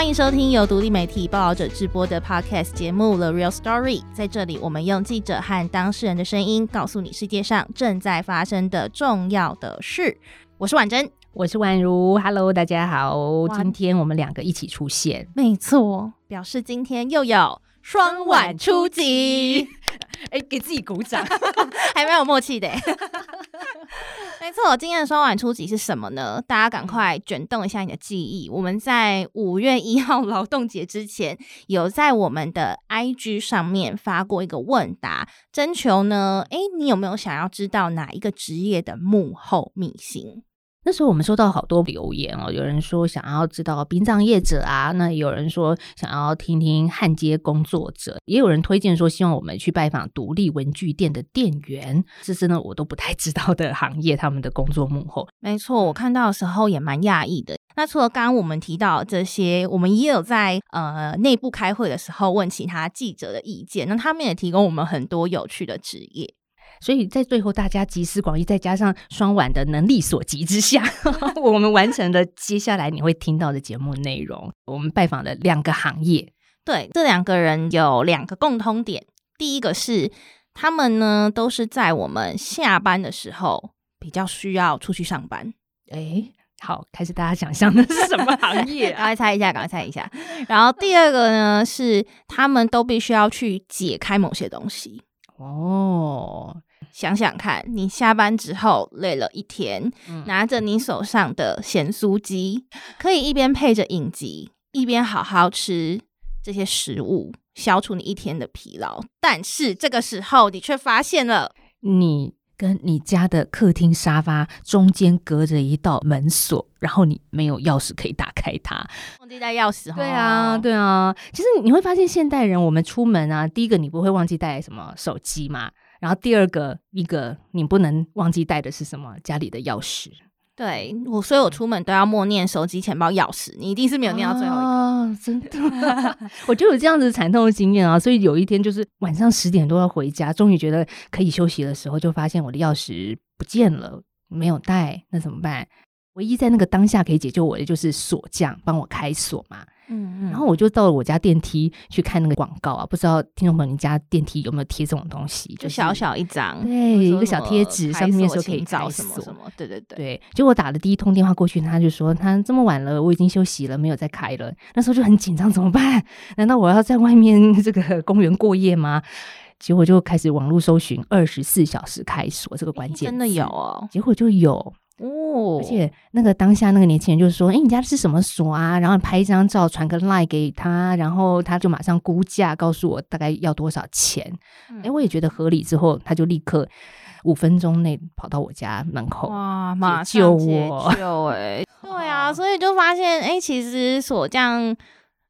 欢迎收听由独立媒体报道者直播的 Podcast 节目《The Real Story》。在这里，我们用记者和当事人的声音，告诉你世界上正在发生的重要的事。我是婉珍，我是婉如。Hello，大家好，今天我们两个一起出现，没错，表示今天又有双婉出击。哎、欸，给自己鼓掌，还蛮有默契的。没错，今天的双晚出击是什么呢？大家赶快卷动一下你的记忆。我们在五月一号劳动节之前，有在我们的 IG 上面发过一个问答，征求呢，哎，你有没有想要知道哪一个职业的幕后秘辛？那时候我们收到好多留言哦，有人说想要知道殡葬业者啊，那有人说想要听听焊接工作者，也有人推荐说希望我们去拜访独立文具店的店员，这是呢我都不太知道的行业，他们的工作幕后。没错，我看到的时候也蛮讶异的。那除了刚刚我们提到这些，我们也有在呃内部开会的时候问其他记者的意见，那他们也提供我们很多有趣的职业。所以在最后，大家集思广益，再加上双晚的能力所及之下，我们完成了接下来你会听到的节目内容。我们拜访了两个行业，对，这两个人有两个共通点。第一个是他们呢都是在我们下班的时候比较需要出去上班。哎，好，开始大家想象的是什么行业？赶快猜一下，赶快猜一下。然后第二个呢是他们都必须要去解开某些东西。哦。想想看，你下班之后累了一天，嗯、拿着你手上的咸酥鸡，可以一边配着影集，一边好好吃这些食物，消除你一天的疲劳。但是这个时候，你却发现了，你跟你家的客厅沙发中间隔着一道门锁，然后你没有钥匙可以打开它，忘记带钥匙。对啊，对啊。其实你会发现，现代人我们出门啊，第一个你不会忘记带什么手机嘛。然后第二个一个你不能忘记带的是什么？家里的钥匙。对，我所以我出门都要默念手机、钱包、钥匙。你一定是没有念到最后一个，哦、真的。我就有这样子惨痛的经验啊！所以有一天就是晚上十点多要回家，终于觉得可以休息的时候，就发现我的钥匙不见了，没有带，那怎么办？唯一在那个当下可以解救我的就是锁匠帮我开锁嘛。嗯嗯，然后我就到了我家电梯去看那个广告啊，不知道听众朋友你家电梯有没有贴这种东西？就小小一张，对，一个小贴纸，上面说可以找什么什么，对对对。对，结果打了第一通电话过去，他就说他这么晚了，我已经休息了，没有再开了。那时候就很紧张，怎么办？难道我要在外面这个 公园过夜吗？结果就开始网络搜寻二十四小时开锁这个关键，真的有哦，结果就有。哦，而且那个当下那个年轻人就是说，哎、欸，你家是什么锁啊？然后拍一张照，传个 line 给他，然后他就马上估价，告诉我大概要多少钱。哎、嗯，我也觉得合理，之后他就立刻五分钟内跑到我家门口，哇，马上救我，救哎，对啊，所以就发现，哎、欸，其实锁匠。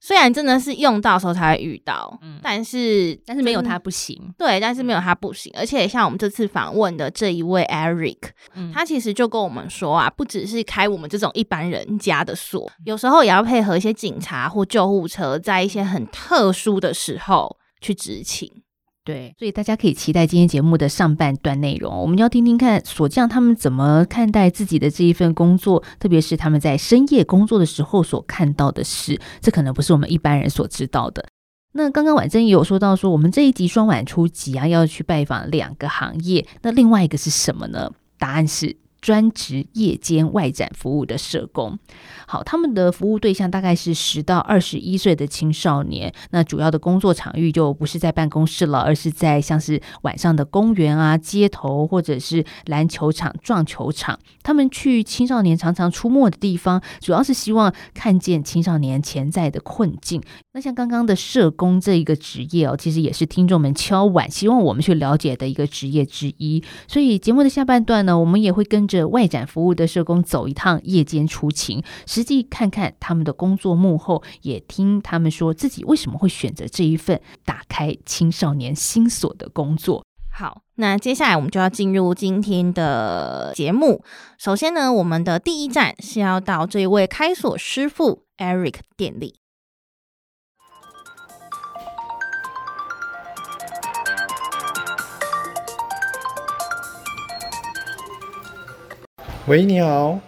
虽然真的是用到时候才会遇到，嗯、但是但是没有他不行，对，但是没有他不行。而且像我们这次访问的这一位 Eric，、嗯、他其实就跟我们说啊，不只是开我们这种一般人家的锁，有时候也要配合一些警察或救护车，在一些很特殊的时候去执勤。对，所以大家可以期待今天节目的上半段内容。我们要听听看锁匠他们怎么看待自己的这一份工作，特别是他们在深夜工作的时候所看到的事，这可能不是我们一般人所知道的。那刚刚婉珍也有说到，说我们这一集双晚出集啊，要去拜访两个行业，那另外一个是什么呢？答案是。专职夜间外展服务的社工，好，他们的服务对象大概是十到二十一岁的青少年。那主要的工作场域就不是在办公室了，而是在像是晚上的公园啊、街头或者是篮球场、撞球场。他们去青少年常常出没的地方，主要是希望看见青少年潜在的困境。那像刚刚的社工这一个职业哦，其实也是听众们敲碗希望我们去了解的一个职业之一。所以节目的下半段呢，我们也会跟着外展服务的社工走一趟夜间出勤，实际看看他们的工作幕后，也听他们说自己为什么会选择这一份打开青少年心锁的工作。好，那接下来我们就要进入今天的节目。首先呢，我们的第一站是要到这位开锁师傅 Eric 店里。喂，你好。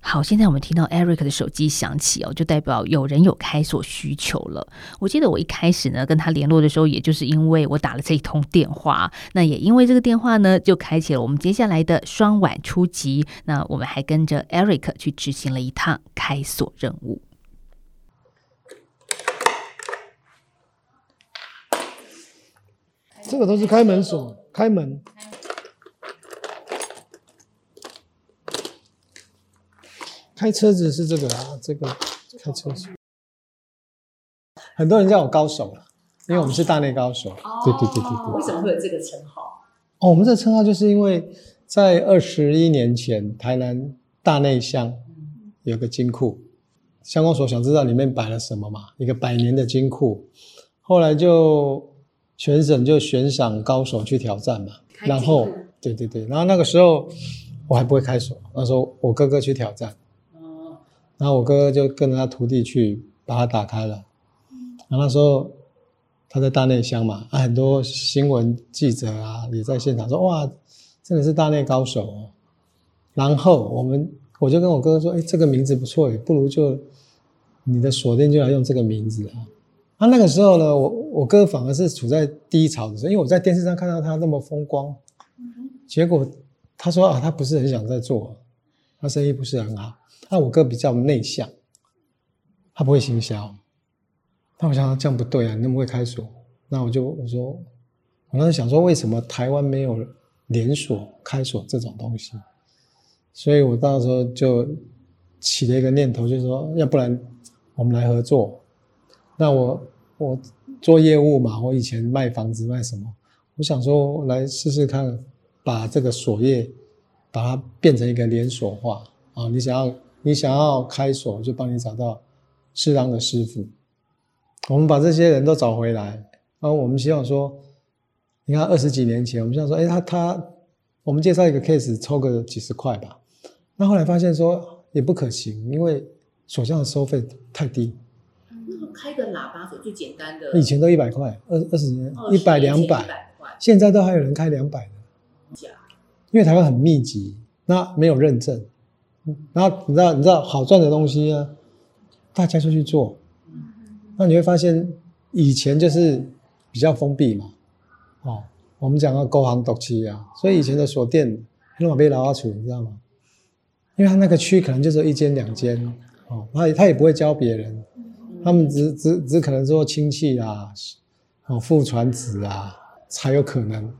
好，现在我们听到 Eric 的手机响起哦，就代表有人有开锁需求了。我记得我一开始呢跟他联络的时候，也就是因为我打了这一通电话，那也因为这个电话呢，就开启了我们接下来的双晚出击。那我们还跟着 Eric 去执行了一趟开锁任务。这个都是开门锁，开门。开车子是这个啊，这个开车子。很多人叫我高手了，因为我们是大内高手。哦、对对对对对。为什么会有这个称号？哦，我们这个称号就是因为在二十一年前，台南大内乡有个金库，相关所想知道里面摆了什么嘛，一个百年的金库，后来就全省就悬赏高手去挑战嘛。然后，对对对，然后那个时候我还不会开锁，那时候我哥哥去挑战。然后我哥哥就跟着他徒弟去把它打开了。然后那时候他在大内乡嘛，啊，很多新闻记者啊也在现场说：“哇，真的是大内高手哦。”然后我们我就跟我哥哥说：“哎，这个名字不错诶，不如就你的锁店就来用这个名字啊。”啊，那个时候呢，我我哥反而是处在低潮的时候，因为我在电视上看到他那么风光，结果他说啊，他不是很想再做，他生意不是很好。那我哥比较内向，他不会行销。那我想这样不对啊，你那么会开锁。那我就我说，我当时想说，为什么台湾没有连锁开锁这种东西？所以我到时候就起了一个念头，就是说，要不然我们来合作。那我我做业务嘛，我以前卖房子卖什么，我想说来试试看，把这个锁业把它变成一个连锁化啊，你想要。你想要开锁，就帮你找到适当的师傅。我们把这些人都找回来，然后我们希望说，你看二十几年前，我们希望说，哎，他他，我们介绍一个 case，抽个几十块吧。那后来发现说也不可行，因为锁匠的收费太低。嗯，开个喇叭锁最简单的，以前都一百块，二二十年一百两百，现在都还有人开两百的。假因为台湾很密集，那没有认证。然后你知道，你知道好赚的东西啊，大家就去做。那你会发现，以前就是比较封闭嘛。哦，我们讲到勾行独期啊，所以以前的锁店那么被老阿处，你知道吗？因为他那个区可能就只有一间两间，哦，他也他也不会教别人，他们只只只可能说亲戚啊，哦，父传子啊，才有可能。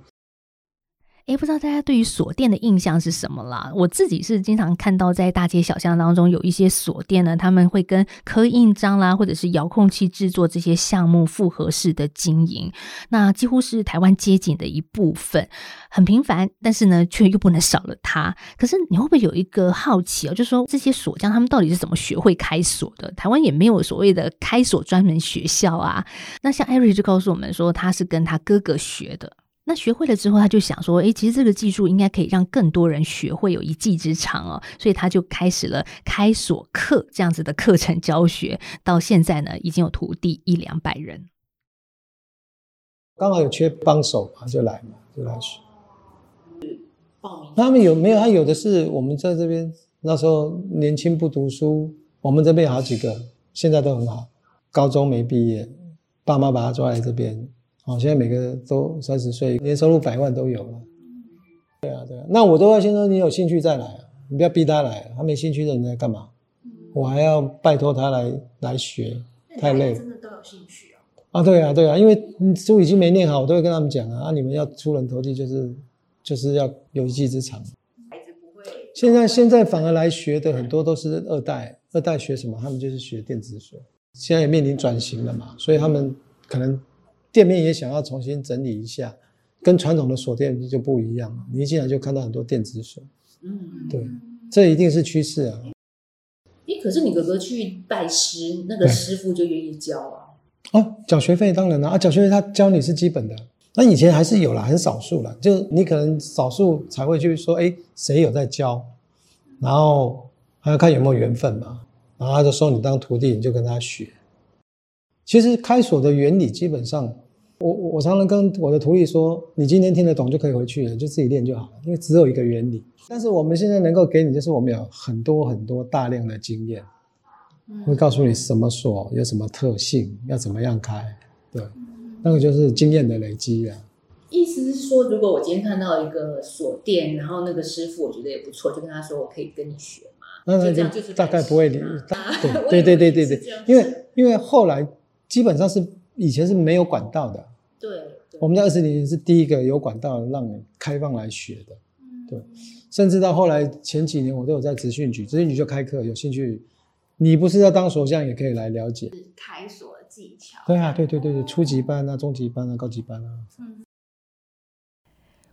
诶，不知道大家对于锁店的印象是什么啦？我自己是经常看到在大街小巷当中有一些锁店呢，他们会跟刻印章啦，或者是遥控器制作这些项目复合式的经营，那几乎是台湾街景的一部分，很平凡，但是呢，却又不能少了它。可是你会不会有一个好奇哦，就是说这些锁匠他们到底是怎么学会开锁的？台湾也没有所谓的开锁专门学校啊。那像 Eric 就告诉我们说，他是跟他哥哥学的。那学会了之后，他就想说：“诶，其实这个技术应该可以让更多人学会，有一技之长哦。”所以他就开始了开锁课这样子的课程教学。到现在呢，已经有徒弟一两百人。刚好有缺帮手嘛，就来嘛，就来学。报名。他们有没有？他有的是我们在这边那时候年轻不读书，我们这边有好几个，现在都很好，高中没毕业，爸妈把他抓来这边。哦，现在每个都三十岁，年收入百万都有了。对啊，对啊。那我都要先说，你有兴趣再来啊，你不要逼他来，他没兴趣的你在干嘛？我还要拜托他来来学，太累了。真的都有兴趣啊？啊，对啊，对啊，因为书已经没念好，我都会跟他们讲啊，啊，你们要出人头地，就是就是要有一技之长。孩子不会。现在现在反而来学的很多都是二代，二代学什么？他们就是学电子锁，现在也面临转型了嘛，所以他们可能。店面也想要重新整理一下，跟传统的锁店就不一样了。你一进来就看到很多电子锁，嗯，对，这一定是趋势啊。诶，可是你哥哥去拜师，那个师傅就愿意教啊？哦，缴学费当然了啊，缴学费他教你是基本的。那以前还是有啦，很少数啦，就你可能少数才会去说，哎，谁有在教，然后还要看有没有缘分嘛，然后他就收你当徒弟，你就跟他学。其实开锁的原理基本上我我常常跟我的徒弟说，你今天听得懂就可以回去了，就自己练就好了，因为只有一个原理。但是我们现在能够给你，就是我们有很多很多大量的经验，会告诉你什么锁有什么特性，要怎么样开。对，那个就是经验的累积啊。意思是说，如果我今天看到一个锁店，然后那个师傅我觉得也不错，就跟他说我可以跟你学嘛。那那就大概不会理。对对对对对 对，因为因为后来基本上是以前是没有管道的。对，我们在二十年前是第一个有管道让你开放来学的。对，甚至到后来前几年我都有在职训局，职训局就开课，有兴趣，你不是要当锁匠也可以来了解开锁技巧。对啊，对对对对，初级班啊，中级班啊，高级班啊。嗯。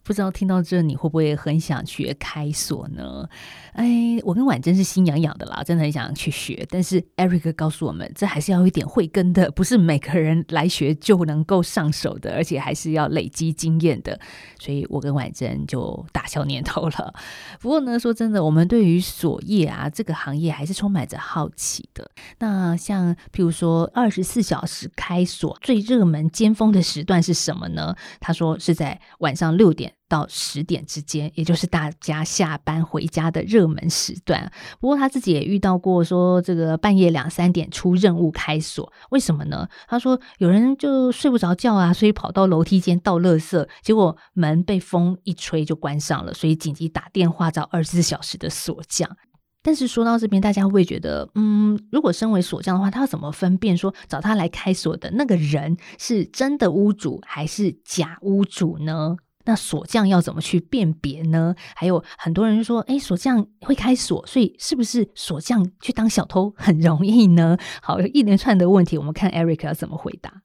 不知道听到这，你会不会很想学开锁呢？哎，我跟婉珍是心痒痒的啦，真的很想去学。但是 Eric 告诉我们，这还是要一点慧根的，不是每个人来学就能够上手的，而且还是要累积经验的。所以我跟婉珍就打消念头了。不过呢，说真的，我们对于锁业啊这个行业还是充满着好奇的。那像譬如说，二十四小时开锁最热门尖峰的时段是什么呢？他说是在晚上六点。到十点之间，也就是大家下班回家的热门时段。不过他自己也遇到过，说这个半夜两三点出任务开锁，为什么呢？他说有人就睡不着觉啊，所以跑到楼梯间倒垃圾，结果门被风一吹就关上了，所以紧急打电话找二十四小时的锁匠。但是说到这边，大家会觉得，嗯，如果身为锁匠的话，他要怎么分辨说找他来开锁的那个人是真的屋主还是假屋主呢？那锁匠要怎么去辨别呢？还有很多人说，哎，锁匠会开锁，所以是不是锁匠去当小偷很容易呢？好，一连串的问题，我们看 Eric 要怎么回答。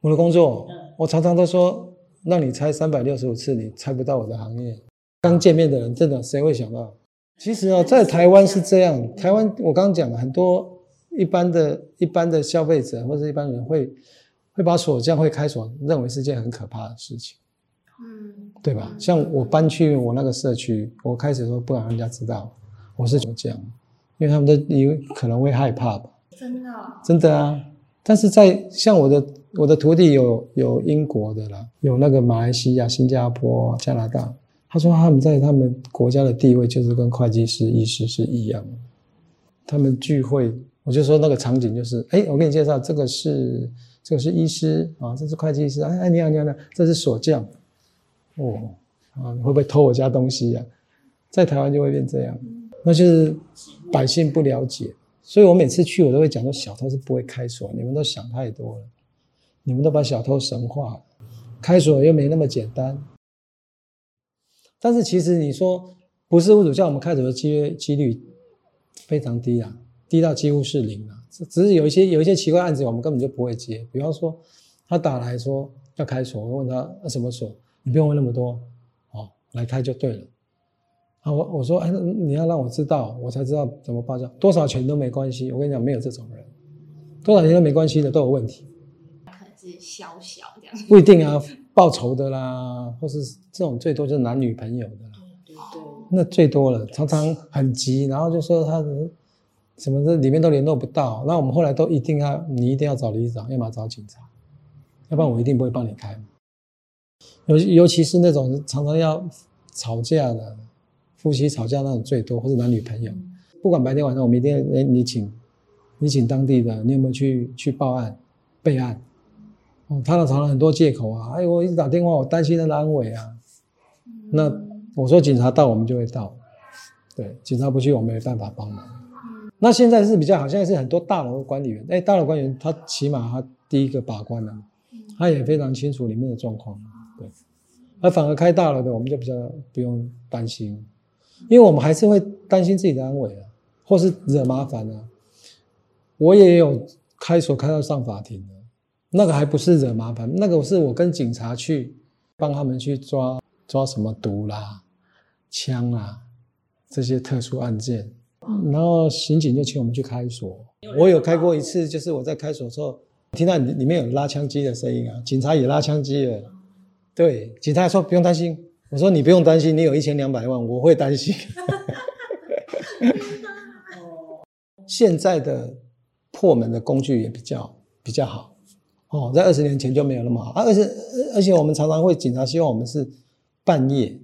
我的工作，我常常都说，让你猜三百六十五次，你猜不到我的行业。刚见面的人，真的谁会想到？其实啊，在台湾是这样，台湾我刚刚讲了很多一般的、一般的消费者或者一般人会。会把锁匠会开锁认为是件很可怕的事情，嗯，对吧？像我搬去我那个社区，我开始说不敢让人家知道我是锁匠，因为他们都以为可能会害怕吧。真的？真的啊！但是在像我的我的徒弟有有英国的啦，有那个马来西亚、新加坡、加拿大，他说他们在他们国家的地位就是跟会计师、医师是一样的。他们聚会，我就说那个场景就是，哎，我给你介绍，这个是。这是医师啊，这是会计师。哎哎，你好，你好，你好，这是锁匠。哦，啊，你会不会偷我家东西呀？在台湾就会变这样，那就是百姓不了解。所以我每次去，我都会讲说，小偷是不会开锁，你们都想太多了，你们都把小偷神化了，开锁又没那么简单。但是其实你说不是屋主叫我们开锁的机几率非常低啊，低到几乎是零啊。只是有一些有一些奇怪案子，我们根本就不会接。比方说，他打来说要开锁，我问他什么锁，你不用问那么多，哦，来开就对了。啊，我我说，哎，你要让我知道，我才知道怎么报价，多少钱都没关系。我跟你讲，没有这种人，多少钱都没关系的都有问题。可能是小小这样，不一定啊，报仇的啦，或是这种最多就是男女朋友的啦，对对对，那最多了，常常很急，然后就说他。什么的里面都联络不到，那我们后来都一定要你一定要找里长，要么找警察，要不然我一定不会帮你开。尤尤其是那种常常要吵架的夫妻吵架那种最多，或者男女朋友，不管白天晚上，我们一定要哎你请你请当地的，你有没有去去报案备案？哦，他常常很多借口啊，哎我一直打电话，我担心他的安危啊。那我说警察到我们就会到，对，警察不去我们没办法帮忙。那现在是比较好，现在是很多大楼的管理员，哎，大楼管理员他起码他第一个把关了，他也非常清楚里面的状况，对，而反而开大楼的我们就比较不用担心，因为我们还是会担心自己的安危啊，或是惹麻烦啊。我也有开锁开到上法庭的，那个还不是惹麻烦，那个是我跟警察去帮他们去抓抓什么毒啦、枪啊这些特殊案件。然后刑警就请我们去开锁。我有开过一次，就是我在开锁的时候，听到里面有拉枪机的声音啊，警察也拉枪机了。对，警察说不用担心。我说你不用担心，你有一千两百万，我会担心。现在的破门的工具也比较比较好，哦，在二十年前就没有那么好啊。而且而且我们常常会警察希望我们是半夜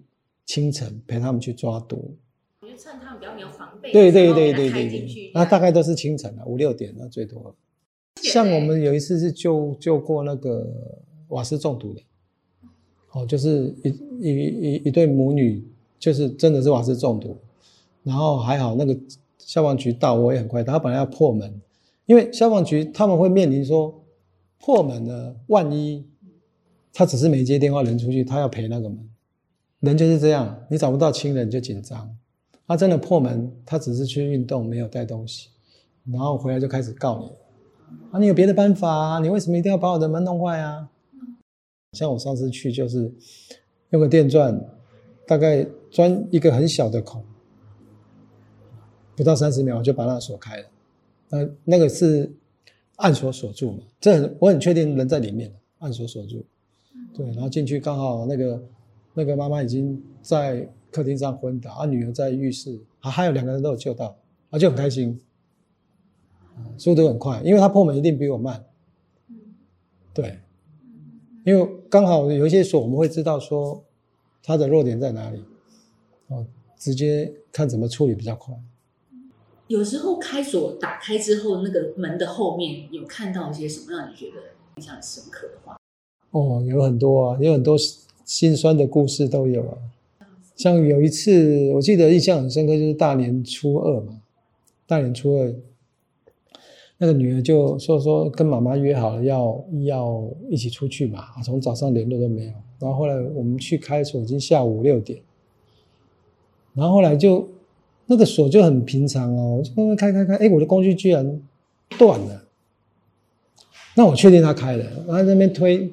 清晨陪他们去抓毒。我就趁他们比较没有防备，对对对对对对，那大概都是清晨了，五六点那最多。像我们有一次是救救过那个瓦斯中毒的，哦，就是一一一一对母女，就是真的是瓦斯中毒，然后还好那个消防局到我也很快，他本来要破门，因为消防局他们会面临说破门呢，万一他只是没接电话，人出去，他要赔那个门，人就是这样，你找不到亲人就紧张，他真的破门，他只是去运动，没有带东西，然后回来就开始告你。啊，你有别的办法啊？你为什么一定要把我的门弄坏啊？像我上次去就是用个电钻，大概钻一个很小的孔，不到三十秒我就把那锁开了。那那个是按锁锁住嘛？这很我很确定人在里面，按锁锁住。对，然后进去刚好那个那个妈妈已经在客厅上昏倒，啊，女儿在浴室，啊，还有两个人都有救到，啊，就很开心。速度很快，因为他破门一定比我慢。对，因为刚好有一些锁，我们会知道说他的弱点在哪里，哦，直接看怎么处理比较快。有时候开锁打开之后，那个门的后面有看到一些什么让你觉得印象深刻的话？哦，有很多啊，有很多心酸的故事都有啊。像有一次，我记得印象很深刻，就是大年初二嘛，大年初二。那个女儿就说说跟妈妈约好了要要一起出去嘛，从早上联络都没有。然后后来我们去开锁，已经下午六点。然后后来就那个锁就很平常哦，我就慢慢开开开，哎，我的工具居然断了。那我确定他开了，然后在那边推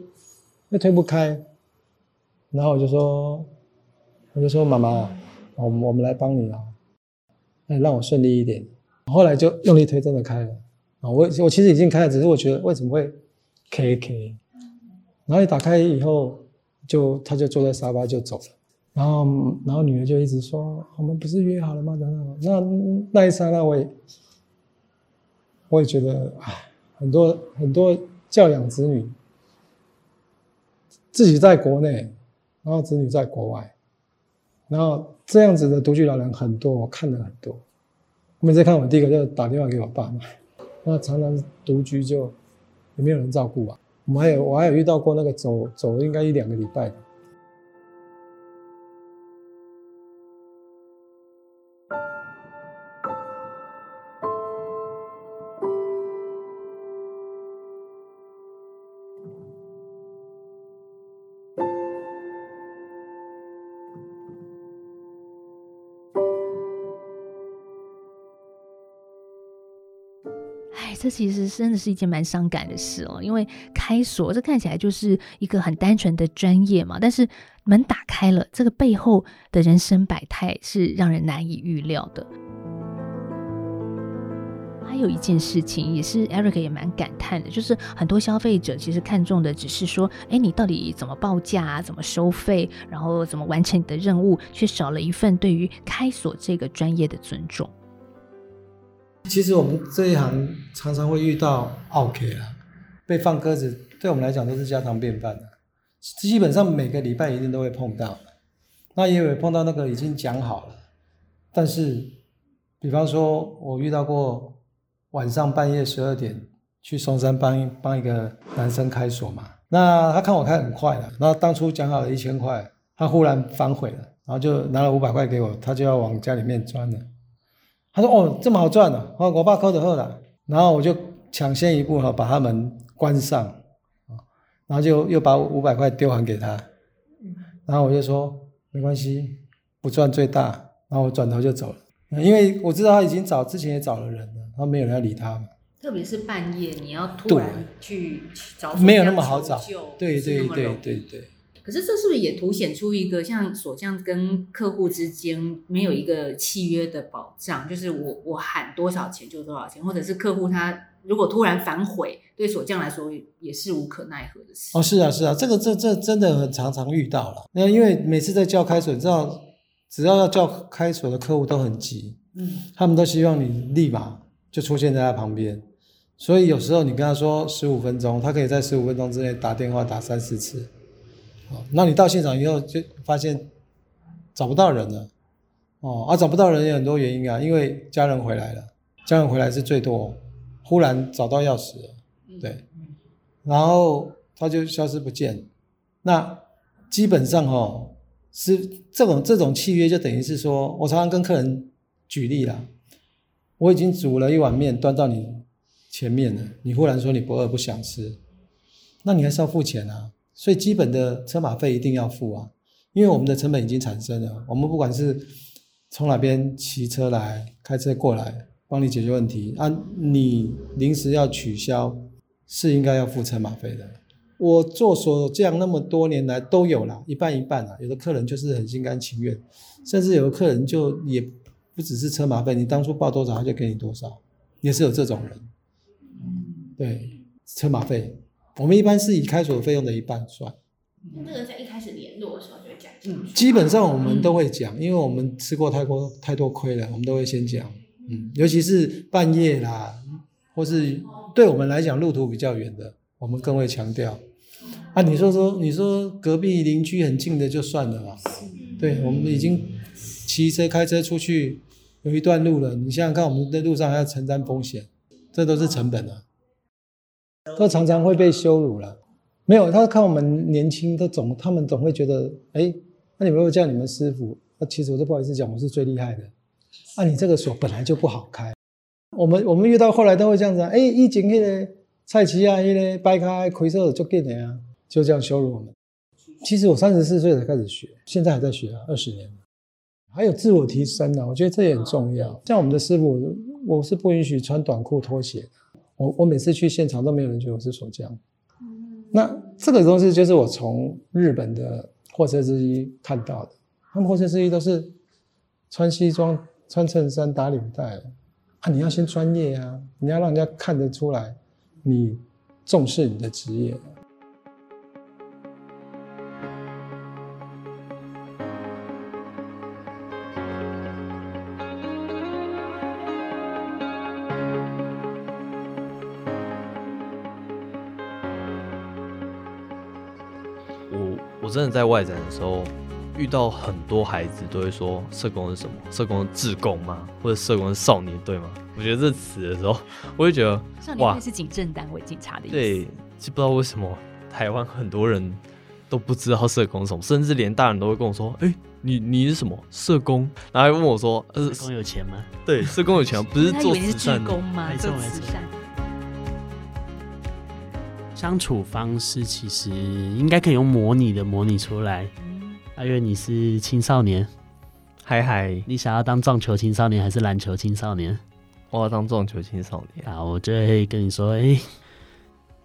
又推不开。然后我就说，我就说妈妈，我我们来帮你啊，哎，让我顺利一点。后来就用力推，真的开了。啊，我我其实已经开了，只是我觉得为什么会 K K，然后一打开以后，就他就坐在沙发就走了，然后然后女儿就一直说，我们不是约好了吗？等等，那那一刹那我也我也觉得，唉，很多很多教养子女，自己在国内，然后子女在国外，然后这样子的独居老人很多，我看了很多，我每次看我第一个就打电话给我爸妈。那常常独居就也没有人照顾啊。我们还有我还有遇到过那个走走应该一两个礼拜。这其实真的是一件蛮伤感的事哦，因为开锁这看起来就是一个很单纯的专业嘛，但是门打开了，这个背后的人生百态是让人难以预料的。还有一件事情也是 Eric 也蛮感叹的，就是很多消费者其实看重的只是说，哎，你到底怎么报价啊，怎么收费，然后怎么完成你的任务，却少了一份对于开锁这个专业的尊重。其实我们这一行常常会遇到 OK 啊，被放鸽子，对我们来讲都是家常便饭的。基本上每个礼拜一定都会碰到，那也有碰到那个已经讲好了，但是，比方说我遇到过晚上半夜十二点去松山帮帮一个男生开锁嘛，那他看我开很快了，那当初讲好了一千块，他忽然反悔了，然后就拿了五百块给我，他就要往家里面钻了。他说：“哦，这么好赚的，哦，我爸抠的喝了。”然后我就抢先一步哈，把他门关上，然后就又把五百块丢还给他，然后我就说：“没关系，不赚最大。”然后我转头就走了，因为我知道他已经找之前也找了人了，他没有人要理他嘛。特别是半夜，你要突然去找，没有那么好找。对对对对对。对可是这是不是也凸显出一个像锁匠跟客户之间没有一个契约的保障？就是我我喊多少钱就多少钱，或者是客户他如果突然反悔，对锁匠来说也是无可奈何的事。哦，是啊，是啊，这个这这真的很常常遇到了。那因为每次在叫开锁，你知道，只要要叫开锁的客户都很急，嗯，他们都希望你立马就出现在他旁边，所以有时候你跟他说十五分钟，他可以在十五分钟之内打电话打三四次。哦，那你到现场以后就发现找不到人了。哦，啊，找不到人有很多原因啊，因为家人回来了，家人回来是最多，忽然找到钥匙了，对，然后他就消失不见。那基本上哦，是这种这种契约就等于是说，我常常跟客人举例啦，我已经煮了一碗面端到你前面了，你忽然说你不饿不想吃，那你还是要付钱啊，所以基本的车马费一定要付啊，因为我们的成本已经产生了，我们不管是从哪边骑车来、开车过来帮你解决问题啊，你临时要取消是应该要付车马费的。我做锁匠那么多年来都有啦，一半一半啊。有的客人就是很心甘情愿，甚至有的客人就也不只是车马费，你当初报多少他就给你多少，也是有这种人。对，车马费，我们一般是以开锁费用的一半算。那这个在一开始联络的时候就会讲嗯。基本上我们都会讲，因为我们吃过太多太多亏了，我们都会先讲。嗯，尤其是半夜啦，或是对我们来讲路途比较远的，我们更会强调。啊，你说说，你说隔壁邻居很近的就算了嘛。对，我们已经骑车开车出去有一段路了，你想想看，我们在路上还要承担风险，这都是成本啊。都常常会被羞辱了。没有，他看我们年轻，他总他们总会觉得，哎，那你们会叫你们师傅？那其实我都不好意思讲，我是最厉害的。啊，你这个锁本来就不好开。我们我们遇到后来都会这样子，哎，以前那个菜市啊，那个摆开开锁就给你啊。就这样羞辱我们。其实我三十四岁才开始学，现在还在学啊，二十年了。还有自我提升呢，我觉得这也很重要。像我们的师傅，我是不允许穿短裤拖鞋。我我每次去现场都没有人觉得我是锁匠。那这个东西就是我从日本的货车司机看到的，他们货车司机都是穿西装、穿衬衫、打领带啊。你要先专业啊，你要让人家看得出来你重视你的职业。真的在外展的时候，遇到很多孩子都会说：“社工是什么？社工是志工吗？或者社工是少年队吗？”我觉得这词的时候，我就觉得哇，是警政单位警察的意思。对，就不知道为什么台湾很多人都不知道社工是什么，甚至连大人都会跟我说：“哎、欸，你你是什么社工？”然后还问我说：“呃，社工有钱吗？”对，社工有钱不 是做慈善工吗？做慈善。相处方式其实应该可以用模拟的模拟出来。阿月，你是青少年，嗨嗨，你想要当撞球青少年还是篮球青少年？我要当撞球青少年。啊，我就会跟你说，哎、欸，哎、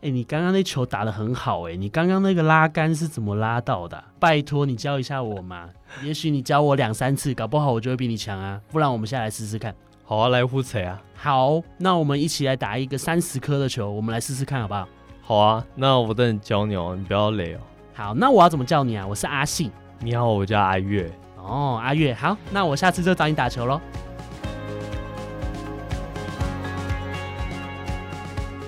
欸，你刚刚那球打得很好、欸，哎，你刚刚那个拉杆是怎么拉到的？拜托你教一下我嘛。也许你教我两三次，搞不好我就会比你强啊。不然我们下来试试看。好啊，来互扯啊。好，那我们一起来打一个三十颗的球，我们来试试看好不好？好啊，那我等你教你哦，你不要累哦。好，那我要怎么叫你啊？我是阿信。你好，我叫阿月。哦，阿月，好，那我下次就找你打球喽。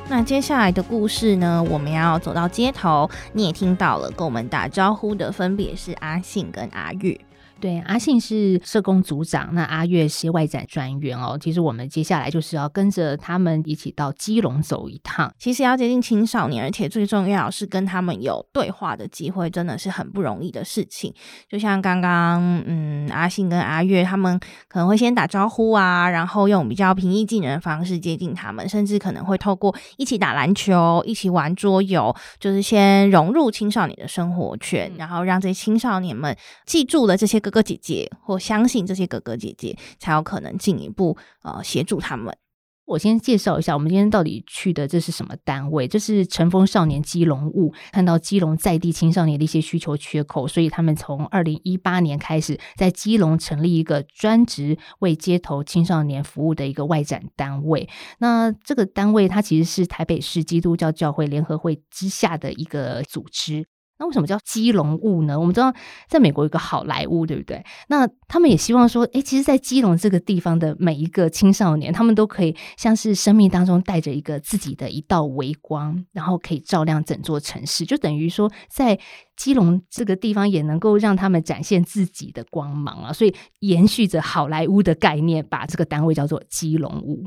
那接下来的故事呢？我们要走到街头，你也听到了，跟我们打招呼的分别是阿信跟阿月。对，阿信是社工组长，那阿月是外展专员哦。其实我们接下来就是要跟着他们一起到基隆走一趟。其实要接近青少年，而且最重要是跟他们有对话的机会，真的是很不容易的事情。就像刚刚，嗯，阿信跟阿月他们可能会先打招呼啊，然后用比较平易近人的方式接近他们，甚至可能会透过一起打篮球、一起玩桌游，就是先融入青少年的生活圈，然后让这些青少年们记住了这些。哥哥姐姐，或相信这些哥哥姐姐，才有可能进一步呃协助他们。我先介绍一下，我们今天到底去的这是什么单位？这是晨风少年基隆雾，看到基隆在地青少年的一些需求缺口，所以他们从二零一八年开始在基隆成立一个专职为街头青少年服务的一个外展单位。那这个单位它其实是台北市基督教教会联合会之下的一个组织。那为什么叫基隆物呢？我们知道在美国有个好莱坞，对不对？那他们也希望说，诶，其实，在基隆这个地方的每一个青少年，他们都可以像是生命当中带着一个自己的一道微光，然后可以照亮整座城市，就等于说，在基隆这个地方也能够让他们展现自己的光芒啊。所以延续着好莱坞的概念，把这个单位叫做基隆物。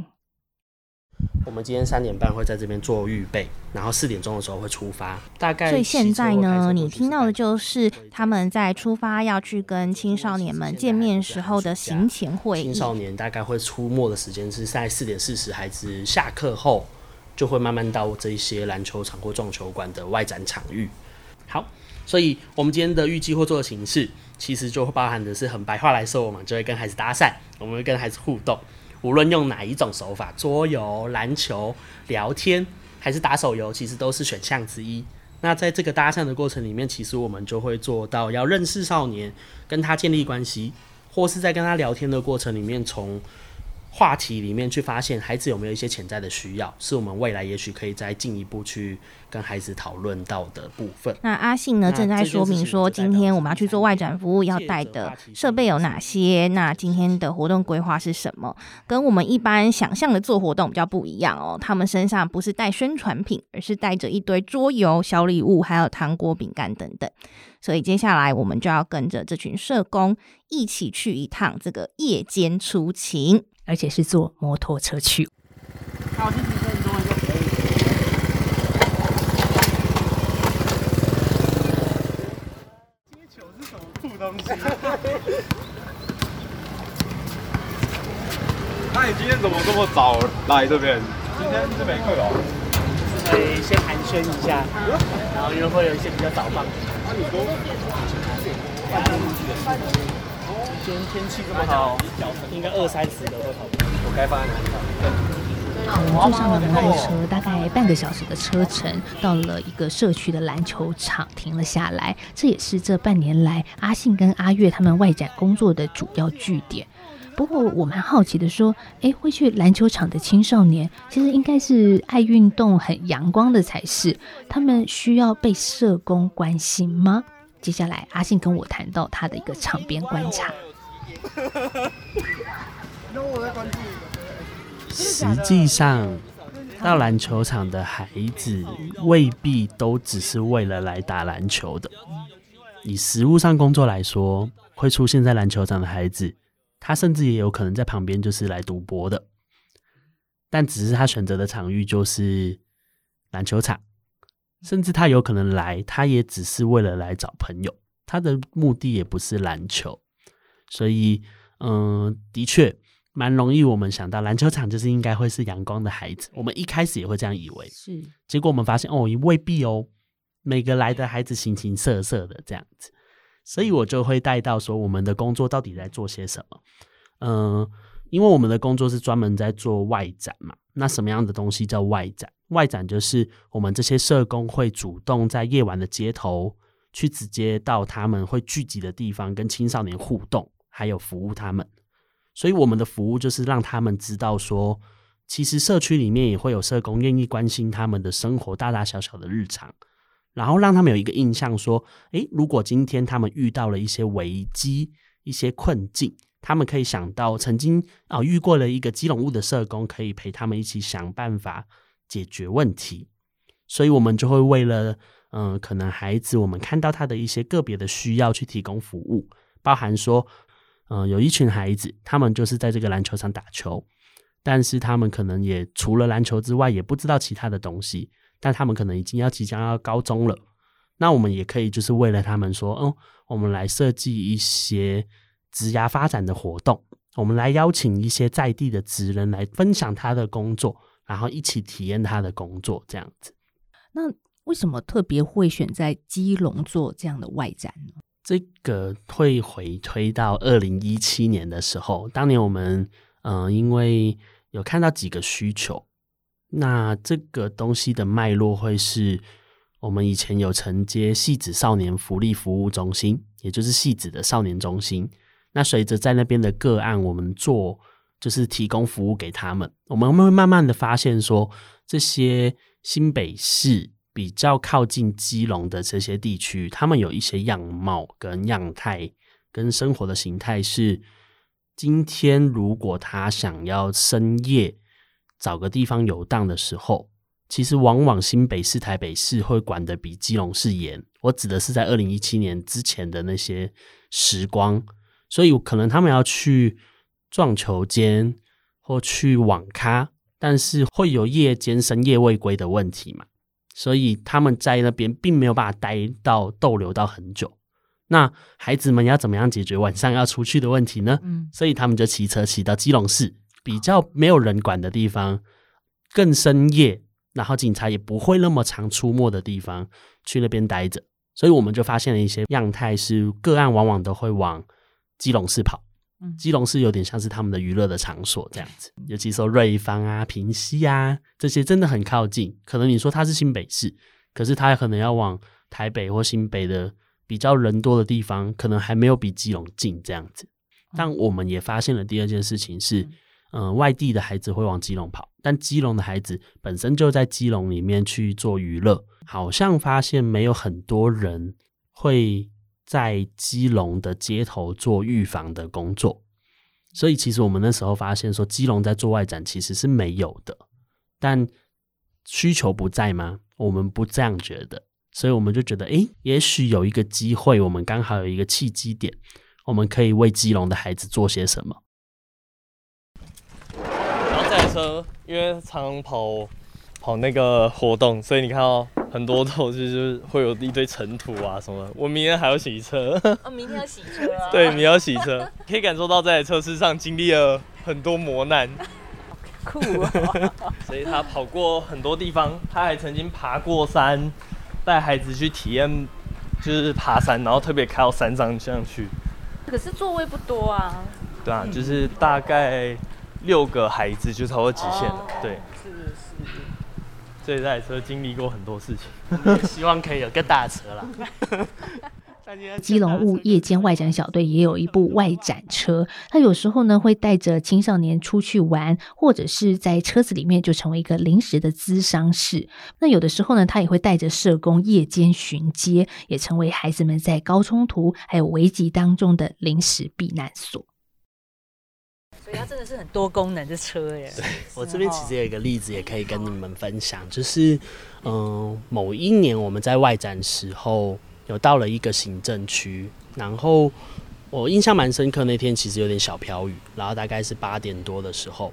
我们今天三点半会在这边做预备，然后四点钟的时候会出发。大概所以现在呢，你听到的就是他们在出发要去跟青少年们见面时候的行前会议。青少年大概会出没的时间是在四点四十，孩子下课后就会慢慢到这些篮球场或撞球馆的外展场域。好，所以我们今天的预计或做的形式，其实就会包含的是很白话来说，我们就会跟孩子搭讪，我们会跟孩子互动。无论用哪一种手法，桌游、篮球、聊天，还是打手游，其实都是选项之一。那在这个搭讪的过程里面，其实我们就会做到要认识少年，跟他建立关系，或是在跟他聊天的过程里面，从话题里面去发现孩子有没有一些潜在的需要，是我们未来也许可以再进一步去跟孩子讨论到的部分。那阿信呢，正在说明说，今天我们要去做外展服务，要带的设备有哪些？那今天的活动规划是什么？跟我们一般想象的做活动比较不一样哦。他们身上不是带宣传品，而是带着一堆桌游、小礼物，还有糖果、饼干等等。所以接下来我们就要跟着这群社工一起去一趟这个夜间出勤。而且是坐摩托车去。好，几分钟就可以。接球是什么酷东西？那你今天怎么这么早来这边？今天是没课哦。可以先寒暄一下，然后因为会有一些比较早放。那你说？今天天气这么好，应该二三十的会跑。我该放在哪里？好，我们坐上了摩托车，大概半个小时的车程，到了一个社区的篮球场，停了下来。这也是这半年来阿信跟阿月他们外展工作的主要据点。不过我蛮好奇的说，哎，会去篮球场的青少年，其实应该是爱运动、很阳光的才是。他们需要被社工关心吗？接下来阿信跟我谈到他的一个场边观察。实际上，到篮球场的孩子未必都只是为了来打篮球的。以实务上工作来说，会出现在篮球场的孩子，他甚至也有可能在旁边就是来赌博的。但只是他选择的场域就是篮球场，甚至他有可能来，他也只是为了来找朋友，他的目的也不是篮球。所以，嗯、呃，的确蛮容易，我们想到篮球场就是应该会是阳光的孩子。我们一开始也会这样以为，是。结果我们发现，哦，也未必哦。每个来的孩子形形色色的这样子，所以我就会带到说，我们的工作到底在做些什么？嗯、呃，因为我们的工作是专门在做外展嘛。那什么样的东西叫外展？外展就是我们这些社工会主动在夜晚的街头，去直接到他们会聚集的地方，跟青少年互动。还有服务他们，所以我们的服务就是让他们知道说，其实社区里面也会有社工愿意关心他们的生活大大小小的日常，然后让他们有一个印象说，诶，如果今天他们遇到了一些危机、一些困境，他们可以想到曾经啊遇过了一个基隆物的社工，可以陪他们一起想办法解决问题。所以我们就会为了嗯、可能孩子我们看到他的一些个别的需要去提供服务，包含说。嗯、有一群孩子，他们就是在这个篮球场打球，但是他们可能也除了篮球之外，也不知道其他的东西。但他们可能已经要即将要高中了，那我们也可以就是为了他们说，嗯，我们来设计一些职涯发展的活动，我们来邀请一些在地的职人来分享他的工作，然后一起体验他的工作，这样子。那为什么特别会选在基隆做这样的外展呢？这个会回推到二零一七年的时候，当年我们嗯、呃，因为有看到几个需求，那这个东西的脉络会是我们以前有承接汐止少年福利服务中心，也就是汐止的少年中心。那随着在那边的个案，我们做就是提供服务给他们，我们会慢慢的发现说，这些新北市比较靠近基隆的这些地区，他们有一些样貌跟样态跟生活的形态是，今天如果他想要深夜找个地方游荡的时候，其实往往新北市、台北市会管得比基隆市严。我指的是在二零一七年之前的那些时光，所以可能他们要去撞球间或去网咖，但是会有夜间深夜未归的问题嘛。所以他们在那边并没有办法待到逗留到很久。那孩子们要怎么样解决晚上要出去的问题呢？嗯，所以他们就骑车骑到基隆市比较没有人管的地方，更深夜，然后警察也不会那么常出没的地方去那边待着。所以我们就发现了一些样态，是个案往往都会往基隆市跑。基隆是有点像是他们的娱乐的场所这样子，尤其说瑞芳啊、平溪啊这些真的很靠近。可能你说它是新北市，可是它可能要往台北或新北的比较人多的地方，可能还没有比基隆近这样子。但我们也发现了第二件事情是，嗯、呃，外地的孩子会往基隆跑，但基隆的孩子本身就在基隆里面去做娱乐，好像发现没有很多人会。在基隆的街头做预防的工作，所以其实我们那时候发现说，基隆在做外展其实是没有的，但需求不在吗？我们不这样觉得，所以我们就觉得，诶，也许有一个机会，我们刚好有一个契机点，我们可以为基隆的孩子做些什么。然后这台车，因为常常跑跑那个活动，所以你看哦。很多都是就是会有一堆尘土啊什么的，我明天还要洗车。哦，明天要洗车啊？对，明天要洗车，可以感受到这台车身上经历了很多磨难。酷啊！所以他跑过很多地方，他还曾经爬过山，带孩子去体验，就是爬山，然后特别开到山上这样去。可是座位不多啊。对啊，就是大概六个孩子就超过极限了。对。这台车经历过很多事情，希望可以有个大的车啦。基隆雾夜间外展小队也有一部外展车，他有时候呢会带着青少年出去玩，或者是在车子里面就成为一个临时的咨商室。那有的时候呢，他也会带着社工夜间巡街，也成为孩子们在高冲突还有危急当中的临时避难所。它真的是很多功能的车耶。对，我这边其实有一个例子也可以跟你们分享，就是嗯、呃，某一年我们在外展时候有到了一个行政区，然后我印象蛮深刻，那天其实有点小飘雨，然后大概是八点多的时候，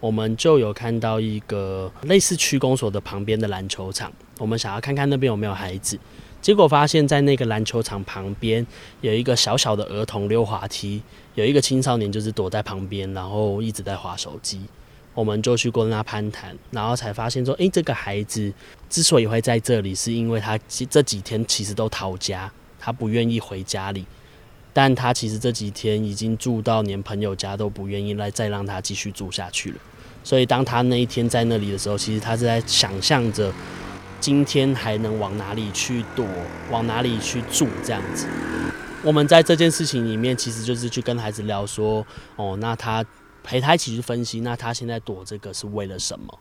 我们就有看到一个类似区公所的旁边的篮球场，我们想要看看那边有没有孩子。结果发现，在那个篮球场旁边有一个小小的儿童溜滑梯，有一个青少年就是躲在旁边，然后一直在滑手机。我们就去跟他攀谈，然后才发现说，诶，这个孩子之所以会在这里，是因为他这几天其实都逃家，他不愿意回家里，但他其实这几天已经住到连朋友家都不愿意来再让他继续住下去了。所以当他那一天在那里的时候，其实他是在想象着。今天还能往哪里去躲？往哪里去住？这样子，我们在这件事情里面，其实就是去跟孩子聊说，哦，那他陪他一起去分析，那他现在躲这个是为了什么？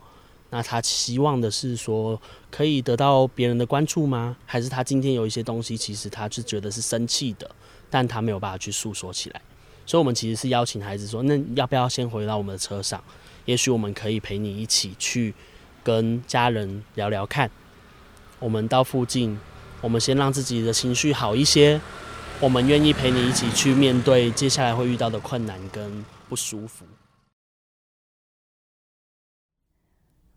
那他希望的是说，可以得到别人的关注吗？还是他今天有一些东西，其实他是觉得是生气的，但他没有办法去诉说起来。所以，我们其实是邀请孩子说，那要不要先回到我们的车上？也许我们可以陪你一起去跟家人聊聊看。我们到附近，我们先让自己的情绪好一些。我们愿意陪你一起去面对接下来会遇到的困难跟不舒服。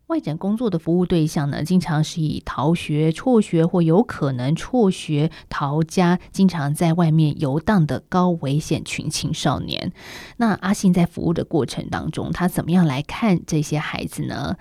外展工作的服务对象呢，经常是以逃学、辍学或有可能辍学、逃家、经常在外面游荡的高危险群青少年。那阿信在服务的过程当中，他怎么样来看这些孩子呢？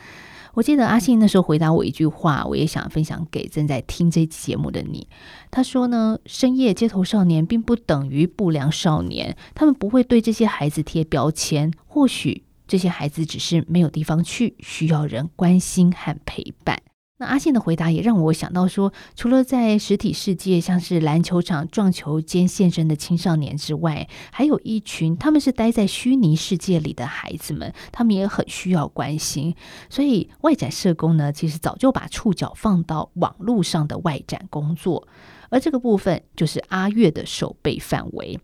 我记得阿信那时候回答我一句话，我也想分享给正在听这期节目的你。他说呢，深夜街头少年并不等于不良少年，他们不会对这些孩子贴标签。或许这些孩子只是没有地方去，需要人关心和陪伴。那阿信的回答也让我想到说，除了在实体世界，像是篮球场撞球间现身的青少年之外，还有一群他们是待在虚拟世界里的孩子们，他们也很需要关心。所以外展社工呢，其实早就把触角放到网络上的外展工作，而这个部分就是阿月的守备范围。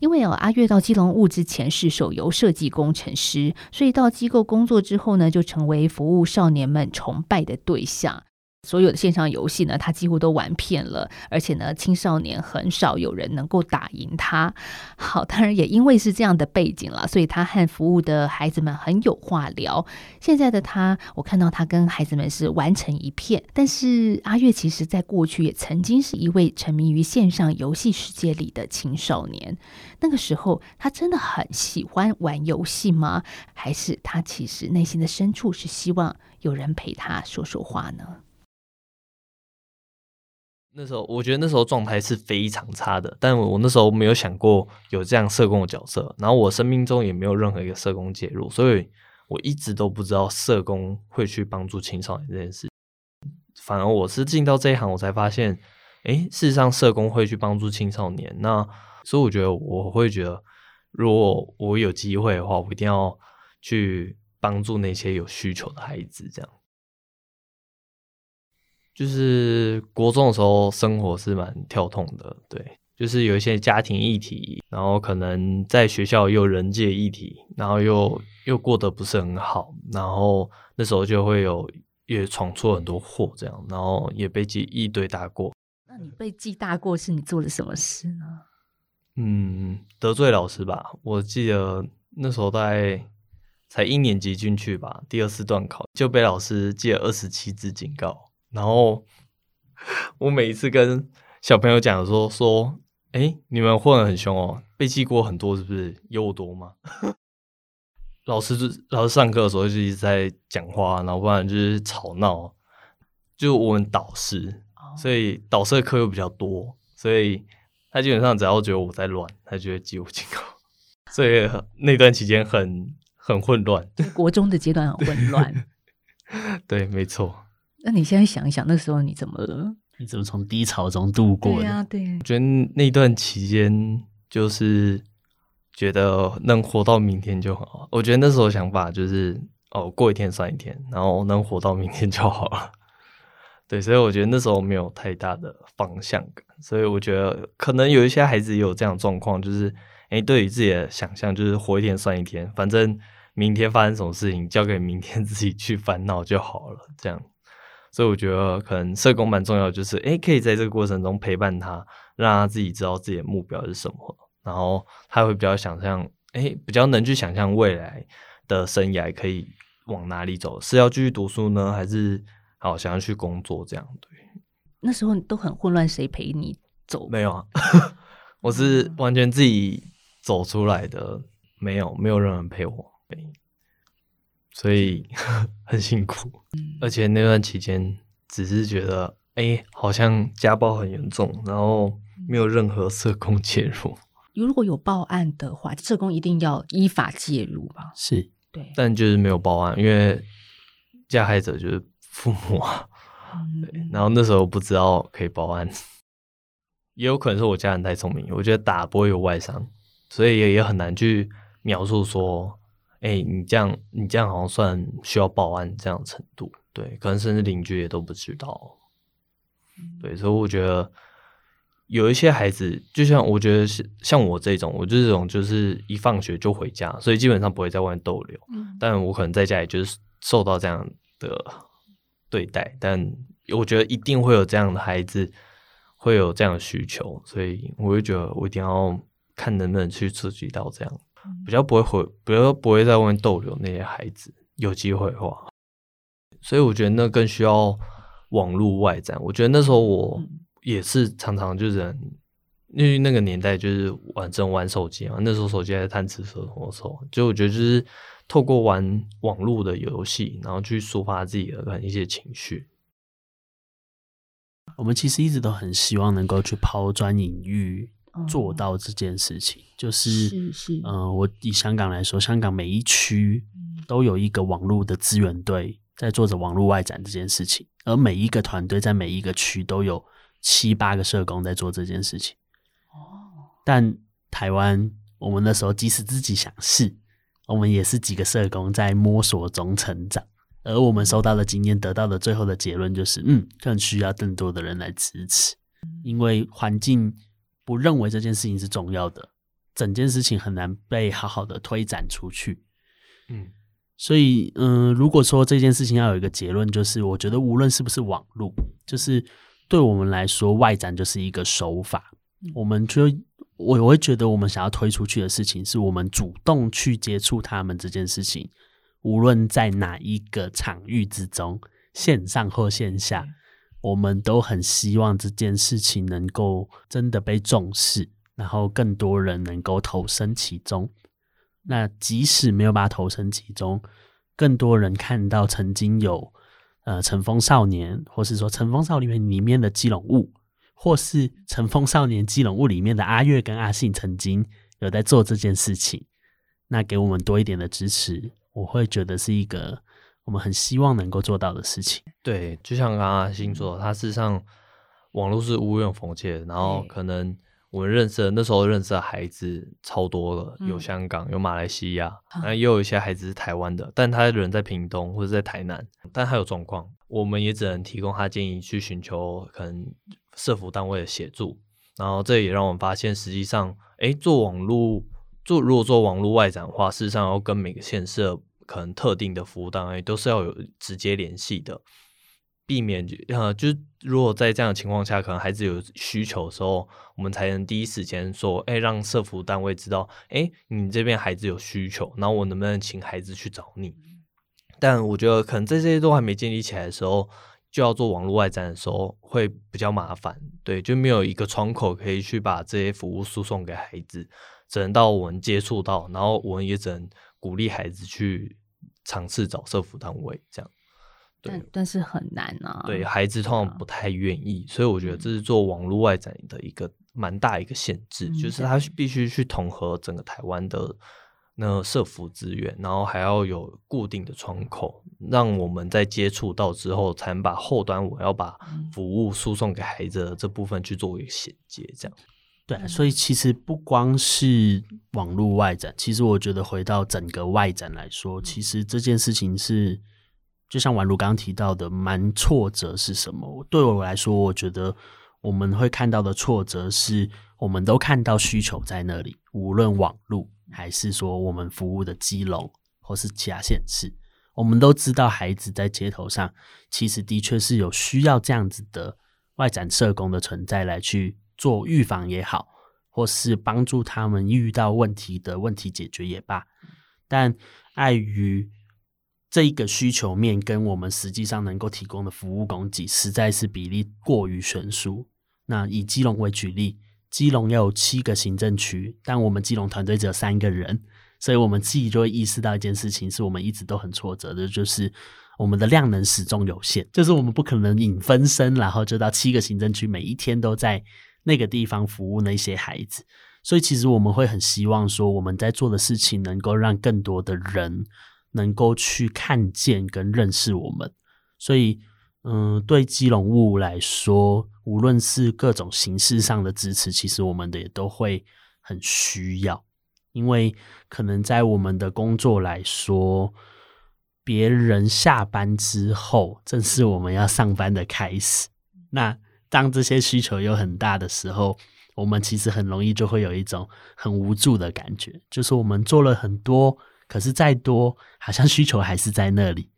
因为有阿月到基隆物之前是手游设计工程师，所以到机构工作之后呢，就成为服务少年们崇拜的对象。所有的线上游戏呢，他几乎都玩遍了，而且呢，青少年很少有人能够打赢他。好，当然也因为是这样的背景了，所以他和服务的孩子们很有话聊。现在的他，我看到他跟孩子们是玩成一片。但是阿月其实在过去也曾经是一位沉迷于线上游戏世界里的青少年。那个时候，他真的很喜欢玩游戏吗？还是他其实内心的深处是希望有人陪他说说话呢？那时候我觉得那时候状态是非常差的，但我那时候没有想过有这样社工的角色，然后我生命中也没有任何一个社工介入，所以我一直都不知道社工会去帮助青少年这件事。反而我是进到这一行，我才发现，诶，事实上社工会去帮助青少年。那所以我觉得我会觉得，如果我有机会的话，我一定要去帮助那些有需求的孩子，这样。就是国中的时候，生活是蛮跳痛的，对，就是有一些家庭议题，然后可能在学校又人界议题，然后又又过得不是很好，然后那时候就会有也闯出很多祸，这样，然后也被记一堆大过。那你被记大过是你做了什么事呢？嗯，得罪老师吧。我记得那时候大概才一年级进去吧，第二次段考就被老师记了二十七支警告。然后我每一次跟小朋友讲说说，哎，你们混得很凶哦，被记过很多是不是？有我多吗？老师就老师上课的时候就一直在讲话，然后不然就是吵闹。就我们导师，所以导师的课又比较多，所以他基本上只要觉得我在乱，他就会记我警告。所以那段期间很很混乱，国中的阶段很混乱。对，没错。那你现在想一想，那时候你怎么了？你怎么从低潮中度过的？对呀，对。我觉得那段期间就是觉得能活到明天就好。我觉得那时候想法就是哦，过一天算一天，然后能活到明天就好了。对，所以我觉得那时候没有太大的方向感。所以我觉得可能有一些孩子也有这样状况，就是哎，对于自己的想象就是活一天算一天，反正明天发生什么事情交给明天自己去烦恼就好了，这样。所以我觉得可能社工蛮重要，就是诶，可以在这个过程中陪伴他，让他自己知道自己的目标是什么，然后他会比较想象，诶，比较能去想象未来的生涯可以往哪里走，是要继续读书呢，还是好想要去工作这样？对，那时候你都很混乱，谁陪你走？没有啊，我是完全自己走出来的，没有没有任何人陪我。所以 很辛苦，而且那段期间只是觉得，哎、欸，好像家暴很严重，然后没有任何社工介入。如果有报案的话，社工一定要依法介入吧？是，对。但就是没有报案，因为加害者就是父母啊。对。然后那时候不知道可以报案，也有可能是我家人太聪明，我觉得打不会有外伤，所以也也很难去描述说。哎、欸，你这样，你这样好像算需要报案这样的程度，对，可能甚至邻居也都不知道，对，所以我觉得有一些孩子，就像我觉得是像我这种，我这种就是一放学就回家，所以基本上不会在外面逗留，嗯，但我可能在家里就是受到这样的对待，但我觉得一定会有这样的孩子会有这样的需求，所以我就觉得我一定要看能不能去刺激到这样。比较不会回，比较不会在外面逗留那些孩子，有机会的话，所以我觉得那更需要网络外展。我觉得那时候我也是常常就是，因为那个年代就是玩真玩手机嘛，那时候手机还是贪吃蛇的时候，就我觉得就是透过玩网络的游戏，然后去抒发自己的一些情绪。我们其实一直都很希望能够去抛砖引玉。做到这件事情，就是，是是，嗯、呃，我以香港来说，香港每一区都有一个网络的资源队，在做着网络外展这件事情，而每一个团队在每一个区都有七八个社工在做这件事情。哦，但台湾，我们那时候即使自己想试，我们也是几个社工在摸索中成长，而我们收到的经验，得到的最后的结论就是，嗯，更需要更多的人来支持，因为环境不认为这件事情是重要的，整件事情很难被好好的推展出去。嗯。所以，嗯，如果说这件事情要有一个结论，就是我觉得无论是不是网络，就是对我们来说，外展就是一个手法。我们就我我会觉得，我们想要推出去的事情，是我们主动去接触他们这件事情，无论在哪一个场域之中，线上或线下，我们都很希望这件事情能够真的被重视，然后更多人能够投身其中。那即使没有把它投身其中，更多人看到曾经有呃乘风少年，或是说乘风少年里面的基隆物，或是乘风少年基隆物里面的阿月跟阿信曾经有在做这件事情，那给我们多一点的支持，我会觉得是一个我们很希望能够做到的事情。对，就像刚刚阿信说，他事实上网络是无远弗届，然后可能。我们认识的那时候认识的孩子超多了，有香港，有马来西亚，那、嗯、也有一些孩子是台湾的，但他人在屏东或者在台南，但他有状况，我们也只能提供他建议，去寻求可能社福单位的协助。然后这也让我们发现，实际上，哎，做网络做如果做网络外展的话，事实上要跟每个县市可能特定的服务单位都是要有直接联系的。避免呃，就是如果在这样的情况下，可能孩子有需求的时候，我们才能第一时间说，哎、欸，让社服单位知道，哎、欸，你这边孩子有需求，然后我能不能请孩子去找你？但我觉得可能在这些都还没建立起来的时候，就要做网络外展的时候会比较麻烦，对，就没有一个窗口可以去把这些服务输送给孩子，只能到我们接触到，然后我们也只能鼓励孩子去尝试找社服单位这样。但但是很难啊，对孩子通常不太愿意，所以我觉得这是做网络外展的一个蛮大一个限制，嗯、就是他必须去统合整个台湾的那社服资源，然后还要有固定的窗口，让我们在接触到之后，才能把后端我要把服务输送给孩子的这部分去做一个衔接，这样。对，所以其实不光是网络外展，其实我觉得回到整个外展来说，其实这件事情是。就像婉如刚刚提到的，蛮挫折是什么？对我来说，我觉得我们会看到的挫折是，我们都看到需求在那里，无论网路还是说我们服务的基隆或是其他县市，我们都知道孩子在街头上，其实的确是有需要这样子的外展社工的存在来去做预防也好，或是帮助他们遇到问题的问题解决也罢，但碍于。这一个需求面跟我们实际上能够提供的服务供给，实在是比例过于悬殊。那以基隆为举例，基隆要有七个行政区，但我们基隆团队只有三个人，所以我们自己就会意识到一件事情，是我们一直都很挫折的，就是我们的量能始终有限，就是我们不可能引分身，然后就到七个行政区，每一天都在那个地方服务那些孩子。所以其实我们会很希望说，我们在做的事情能够让更多的人。能够去看见跟认识我们，所以，嗯，对基隆物来说，无论是各种形式上的支持，其实我们的也都会很需要，因为可能在我们的工作来说，别人下班之后，正是我们要上班的开始。那当这些需求有很大的时候，我们其实很容易就会有一种很无助的感觉，就是我们做了很多。可是再多，好像需求还是在那里。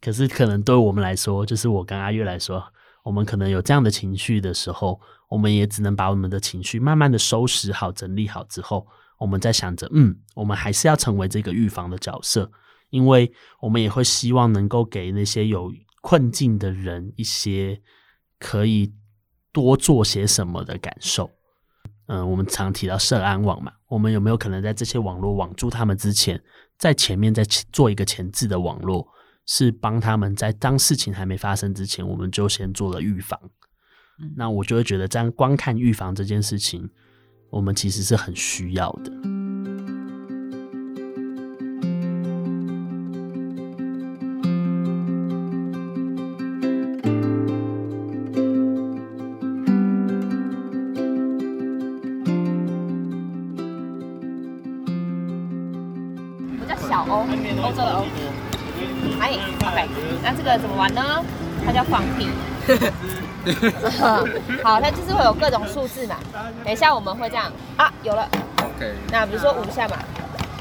可是可能对我们来说，就是我跟阿月来说，我们可能有这样的情绪的时候，我们也只能把我们的情绪慢慢的收拾好、整理好之后，我们在想着，嗯，我们还是要成为这个预防的角色，因为我们也会希望能够给那些有困境的人一些可以多做些什么的感受。嗯，我们常提到社安网嘛，我们有没有可能在这些网络网住他们之前，在前面再做一个前置的网络，是帮他们在当事情还没发生之前，我们就先做了预防。嗯，那我就会觉得，这样光看预防这件事情，我们其实是很需要的。个怎么玩呢？它叫放屁。好，它就是会有各种数字嘛。等一下我们会这样啊，有了。OK。那比如说五下嘛。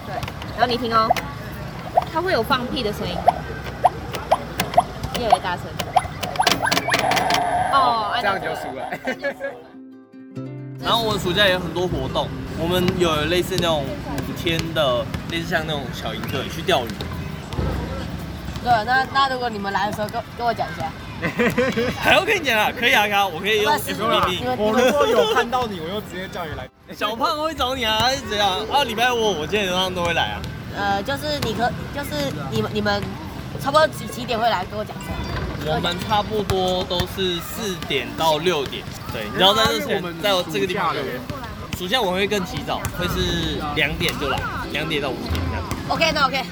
对。然后你听哦，它会有放屁的声音，越来越大声。哦，这样就输了。然后我们暑假也有很多活动，我们有类似那种五天的，类似像那种小营队去钓鱼。对，那那如果你们来的时候跟跟我讲一下。还要跟你讲啊？可以啊，可以，我可以用 FPP。我如果有看到你，我就直接叫你来。小胖会找你啊，还是怎样？啊，礼拜五我今天早上都会来啊。呃，就是你可，就是你们你们差不多几几点会来跟我讲一下？我们差不多都是四点到六点，对，然后在这前，在我这个地方。暑假我会更提早，会是两点就来，两点到五点这样。OK，那 OK，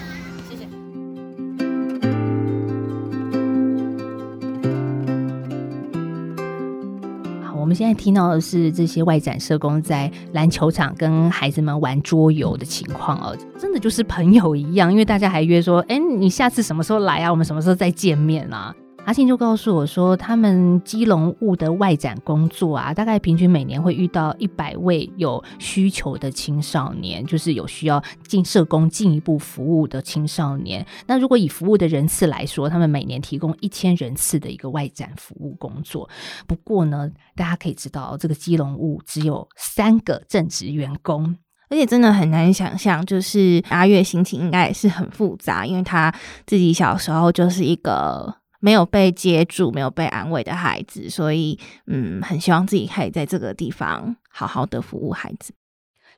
现在听到的是这些外展社工在篮球场跟孩子们玩桌游的情况哦，真的就是朋友一样，因为大家还约说，哎，你下次什么时候来啊？我们什么时候再见面啊？阿信就告诉我说，他们基隆物的外展工作啊，大概平均每年会遇到一百位有需求的青少年，就是有需要进社工进一步服务的青少年。那如果以服务的人次来说，他们每年提供一千人次的一个外展服务工作。不过呢，大家可以知道，这个基隆物只有三个正职员工，而且真的很难想象，就是阿月心情应该也是很复杂，因为他自己小时候就是一个。没有被接住、没有被安慰的孩子，所以嗯，很希望自己可以在这个地方好好的服务孩子。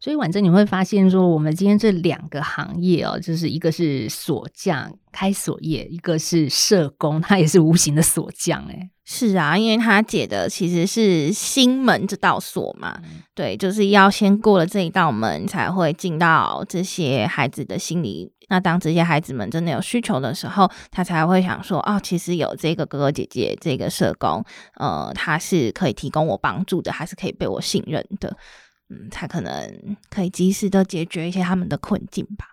所以婉珍，你会发现说，我们今天这两个行业哦，就是一个是锁匠开锁业，一个是社工，他也是无形的锁匠哎。是啊，因为他解的其实是心门这道锁嘛，嗯、对，就是要先过了这一道门，才会进到这些孩子的心里。那当这些孩子们真的有需求的时候，他才会想说，哦，其实有这个哥哥姐姐，这个社工，呃，他是可以提供我帮助的，还是可以被我信任的，嗯，才可能可以及时的解决一些他们的困境吧。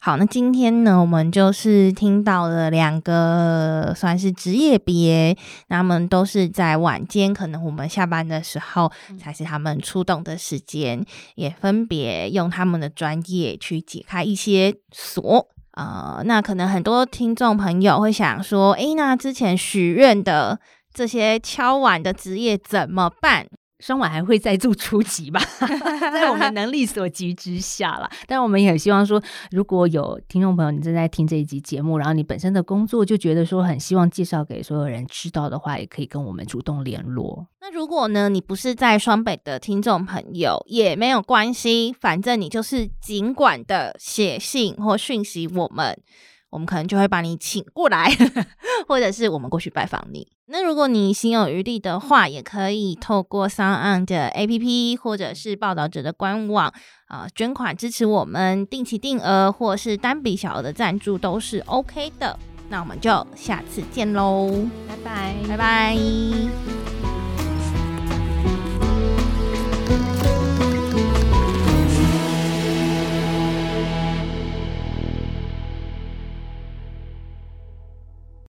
好，那今天呢，我们就是听到了两个算是职业别，他们都是在晚间，可能我们下班的时候才是他们出动的时间，也分别用他们的专业去解开一些锁。呃，那可能很多听众朋友会想说，诶，那之前许愿的这些敲碗的职业怎么办？双晚还会再做初级吧，在我们能力所及之下啦。但我们也很希望说，如果有听众朋友你正在听这一集节目，然后你本身的工作就觉得说很希望介绍给所有人知道的话，也可以跟我们主动联络。那如果呢，你不是在双北的听众朋友也没有关系，反正你就是尽管的写信或讯息我们。我们可能就会把你请过来，或者是我们过去拜访你。那如果你心有余力的话，也可以透过 SoundOn 的 APP，或者是报道者的官网啊、呃，捐款支持我们，定期定额或是单笔小额的赞助都是 OK 的。那我们就下次见喽，拜拜，拜拜。